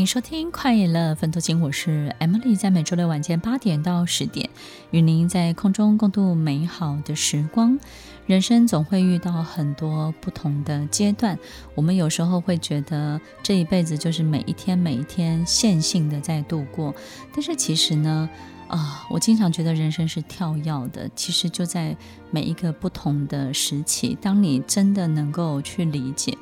迎收听《快乐分多金》，我是 Emily，在每周六晚间八点到十点，与您在空中共度美好的时光。人生总会遇到很多不同的阶段，我们有时候会觉得这一辈子就是每一天每一天线性的在度过，但是其实呢，啊、我经常觉得人生是跳跃的，其实就在每一个不同的时期，当你真的能够去理解。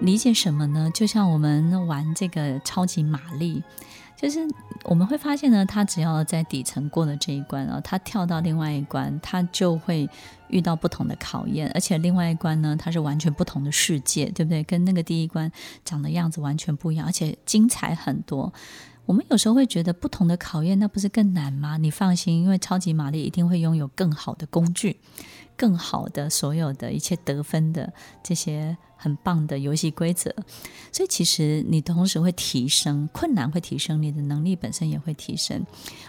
理解什么呢？就像我们玩这个超级玛丽，就是我们会发现呢，他只要在底层过了这一关啊，他跳到另外一关，他就会遇到不同的考验，而且另外一关呢，它是完全不同的世界，对不对？跟那个第一关长的样子完全不一样，而且精彩很多。我们有时候会觉得不同的考验，那不是更难吗？你放心，因为超级玛丽一定会拥有更好的工具，更好的所有的一切得分的这些。很棒的游戏规则，所以其实你同时会提升，困难会提升，你的能力本身也会提升。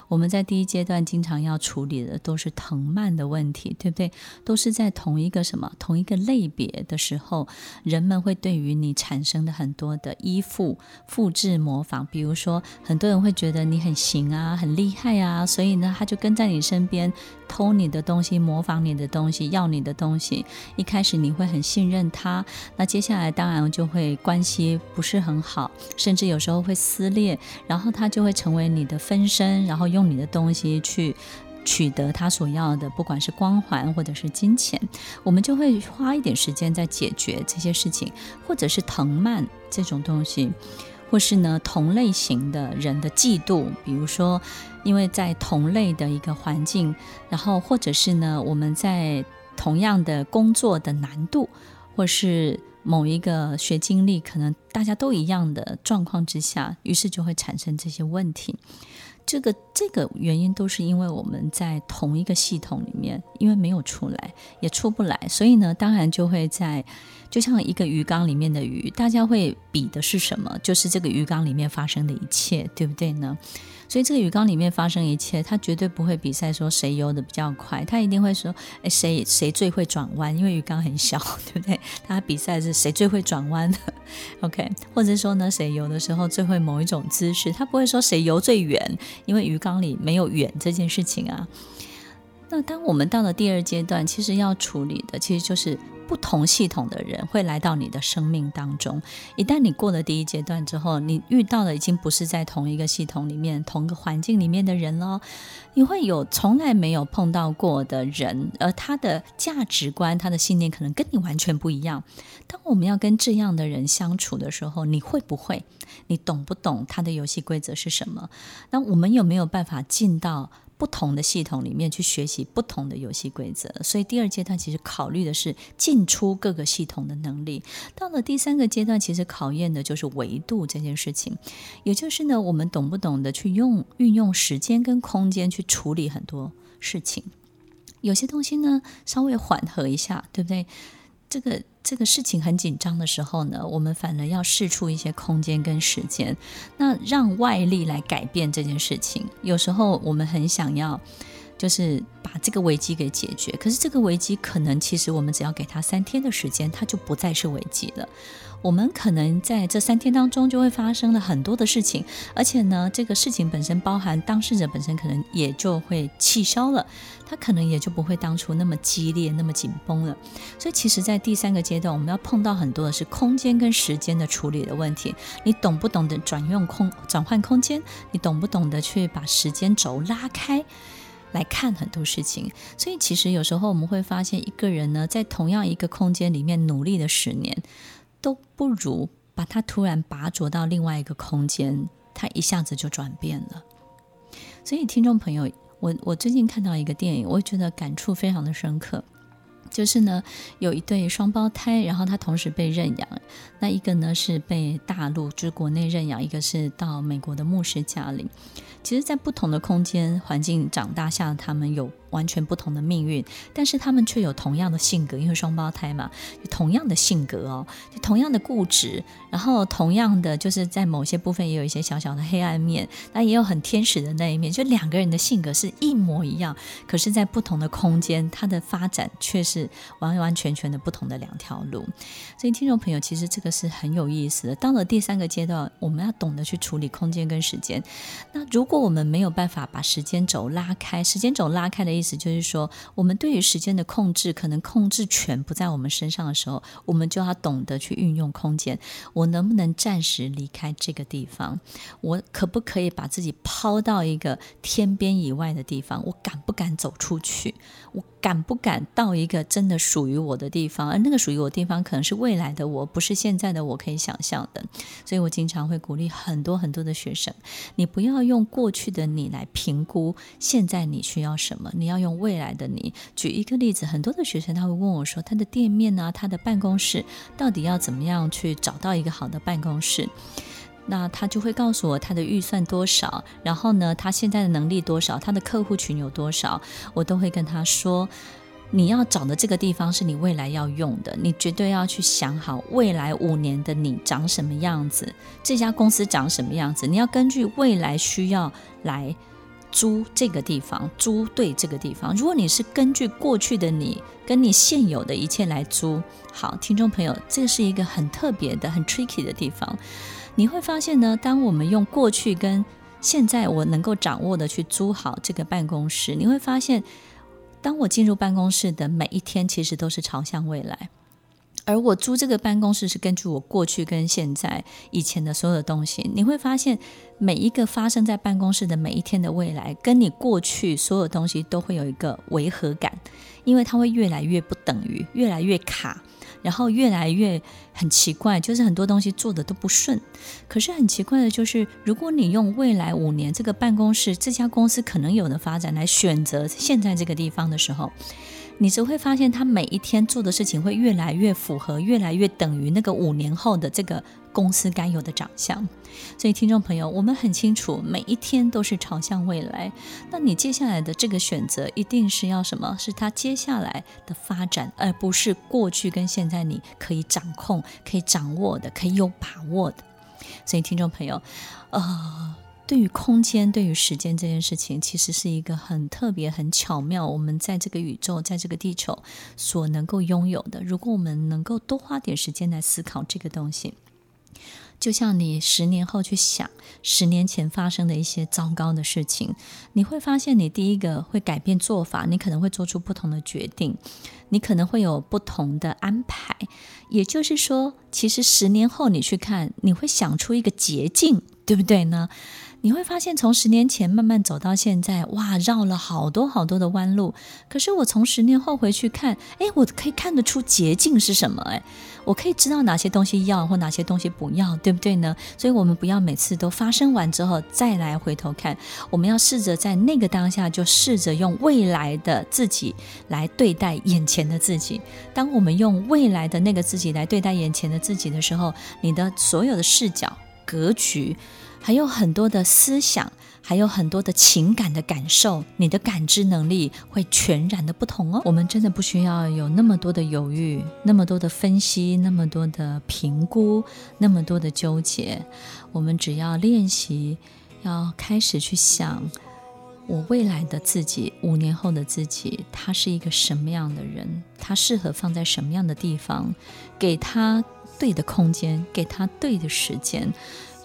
我们在第一阶段经常要处理的都是藤蔓的问题，对不对？都是在同一个什么同一个类别的时候，人们会对于你产生的很多的依附、复制、模仿。比如说，很多人会觉得你很行啊，很厉害啊，所以呢，他就跟在你身边偷你的东西，模仿你的东西，要你的东西。一开始你会很信任他。那接下来当然就会关系不是很好，甚至有时候会撕裂，然后他就会成为你的分身，然后用你的东西去取得他所要的，不管是光环或者是金钱，我们就会花一点时间在解决这些事情，或者是藤蔓这种东西，或是呢同类型的人的嫉妒，比如说因为在同类的一个环境，然后或者是呢我们在同样的工作的难度。或是某一个学经历，可能大家都一样的状况之下，于是就会产生这些问题。这个这个原因都是因为我们在同一个系统里面，因为没有出来，也出不来，所以呢，当然就会在就像一个鱼缸里面的鱼，大家会比的是什么？就是这个鱼缸里面发生的一切，对不对呢？所以这个鱼缸里面发生一切，他绝对不会比赛说谁游得比较快，他一定会说，哎，谁谁最会转弯，因为鱼缸很小，对不对？他比赛是谁最会转弯的，OK？或者说呢，谁游的时候最会某一种姿势，他不会说谁游最远，因为鱼缸里没有远这件事情啊。那当我们到了第二阶段，其实要处理的其实就是。不同系统的人会来到你的生命当中。一旦你过了第一阶段之后，你遇到的已经不是在同一个系统里面、同一个环境里面的人了。你会有从来没有碰到过的人，而他的价值观、他的信念可能跟你完全不一样。当我们要跟这样的人相处的时候，你会不会？你懂不懂他的游戏规则是什么？那我们有没有办法进到？不同的系统里面去学习不同的游戏规则，所以第二阶段其实考虑的是进出各个系统的能力。到了第三个阶段，其实考验的就是维度这件事情，也就是呢，我们懂不懂得去用运用时间跟空间去处理很多事情。有些东西呢，稍微缓和一下，对不对？这个。这个事情很紧张的时候呢，我们反而要试出一些空间跟时间，那让外力来改变这件事情。有时候我们很想要，就是把这个危机给解决，可是这个危机可能其实我们只要给他三天的时间，它就不再是危机了。我们可能在这三天当中就会发生了很多的事情，而且呢，这个事情本身包含当事者本身可能也就会气消了，他可能也就不会当初那么激烈、那么紧绷了。所以，其实，在第三个阶段，我们要碰到很多的是空间跟时间的处理的问题。你懂不懂得转用空转换空间？你懂不懂得去把时间轴拉开来看很多事情？所以，其实有时候我们会发现，一个人呢，在同样一个空间里面努力了十年。都不如把他突然拔擢到另外一个空间，他一下子就转变了。所以，听众朋友，我我最近看到一个电影，我觉得感触非常的深刻。就是呢，有一对双胞胎，然后他同时被认养。那一个呢是被大陆就是国内认养，一个是到美国的牧师家里。其实，在不同的空间环境长大下，他们有完全不同的命运，但是他们却有同样的性格，因为双胞胎嘛，同样的性格哦，同样的固执，然后同样的就是在某些部分也有一些小小的黑暗面，那也有很天使的那一面，就两个人的性格是一模一样，可是，在不同的空间，他的发展却是。是完完全全的不同的两条路。所以，听众朋友，其实这个是很有意思的。到了第三个阶段，我们要懂得去处理空间跟时间。那如果我们没有办法把时间轴拉开，时间轴拉开的意思就是说，我们对于时间的控制，可能控制权不在我们身上的时候，我们就要懂得去运用空间。我能不能暂时离开这个地方？我可不可以把自己抛到一个天边以外的地方？我敢不敢走出去？我敢不敢到一个真的属于我的地方？而那个属于我的地方，可能是未来的我，不是现在的我可以想象的。所以我经常会鼓励很多很多的学生，你不要用过去的你来评估现在你需要什么，你要用未来的你。举一个例子，很多的学生他会问我说，他的店面啊，他的办公室到底要怎么样去找到一个好的办公室？那他就会告诉我他的预算多少，然后呢，他现在的能力多少，他的客户群有多少，我都会跟他说，你要找的这个地方是你未来要用的，你绝对要去想好未来五年的你长什么样子，这家公司长什么样子，你要根据未来需要来租这个地方，租对这个地方。如果你是根据过去的你跟你现有的一切来租，好，听众朋友，这是一个很特别的、很 tricky 的地方。你会发现呢，当我们用过去跟现在我能够掌握的去租好这个办公室，你会发现，当我进入办公室的每一天，其实都是朝向未来。而我租这个办公室是根据我过去跟现在以前的所有东西，你会发现每一个发生在办公室的每一天的未来，跟你过去所有东西都会有一个违和感，因为它会越来越不等于，越来越卡。然后越来越很奇怪，就是很多东西做的都不顺。可是很奇怪的就是，如果你用未来五年这个办公室、这家公司可能有的发展来选择现在这个地方的时候，你只会发现，他每一天做的事情会越来越符合，越来越等于那个五年后的这个公司该有的长相。所以，听众朋友，我们很清楚，每一天都是朝向未来。那你接下来的这个选择，一定是要什么？是他接下来的发展，而不是过去跟现在你可以掌控、可以掌握的、可以有把握的。所以，听众朋友，呃。对于空间，对于时间这件事情，其实是一个很特别、很巧妙。我们在这个宇宙，在这个地球所能够拥有的，如果我们能够多花点时间来思考这个东西，就像你十年后去想十年前发生的一些糟糕的事情，你会发现，你第一个会改变做法，你可能会做出不同的决定，你可能会有不同的安排。也就是说，其实十年后你去看，你会想出一个捷径，对不对呢？你会发现，从十年前慢慢走到现在，哇，绕了好多好多的弯路。可是我从十年后回去看，哎，我可以看得出捷径是什么？哎，我可以知道哪些东西要或哪些东西不要，对不对呢？所以，我们不要每次都发生完之后再来回头看，我们要试着在那个当下就试着用未来的自己来对待眼前的自己。当我们用未来的那个自己来对待眼前的自己的时候，你的所有的视角、格局。还有很多的思想，还有很多的情感的感受，你的感知能力会全然的不同哦。我们真的不需要有那么多的犹豫，那么多的分析，那么多的评估，那么多的纠结。我们只要练习，要开始去想，我未来的自己，五年后的自己，他是一个什么样的人？他适合放在什么样的地方？给他对的空间，给他对的时间。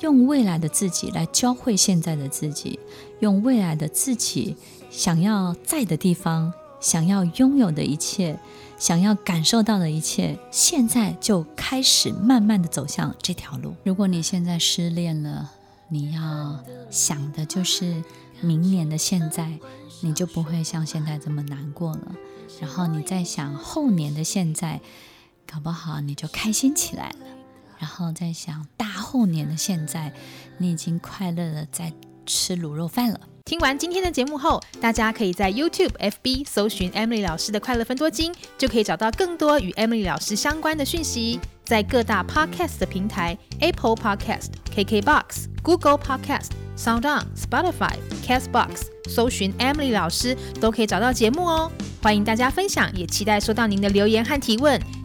用未来的自己来教会现在的自己，用未来的自己想要在的地方，想要拥有的一切，想要感受到的一切，现在就开始慢慢的走向这条路。如果你现在失恋了，你要想的就是明年的现在，你就不会像现在这么难过了。然后你再想后年的现在，搞不好你就开心起来了。然后再想大后年的现在，你已经快乐的在吃卤肉饭了。听完今天的节目后，大家可以在 YouTube、FB 搜寻 Emily 老师的快乐分多金，就可以找到更多与 Emily 老师相关的讯息。在各大 Podcast 的平台，Apple Podcast、KKBox、Google Podcast、SoundOn、Spotify、Castbox，搜寻 Emily 老师都可以找到节目哦。欢迎大家分享，也期待收到您的留言和提问。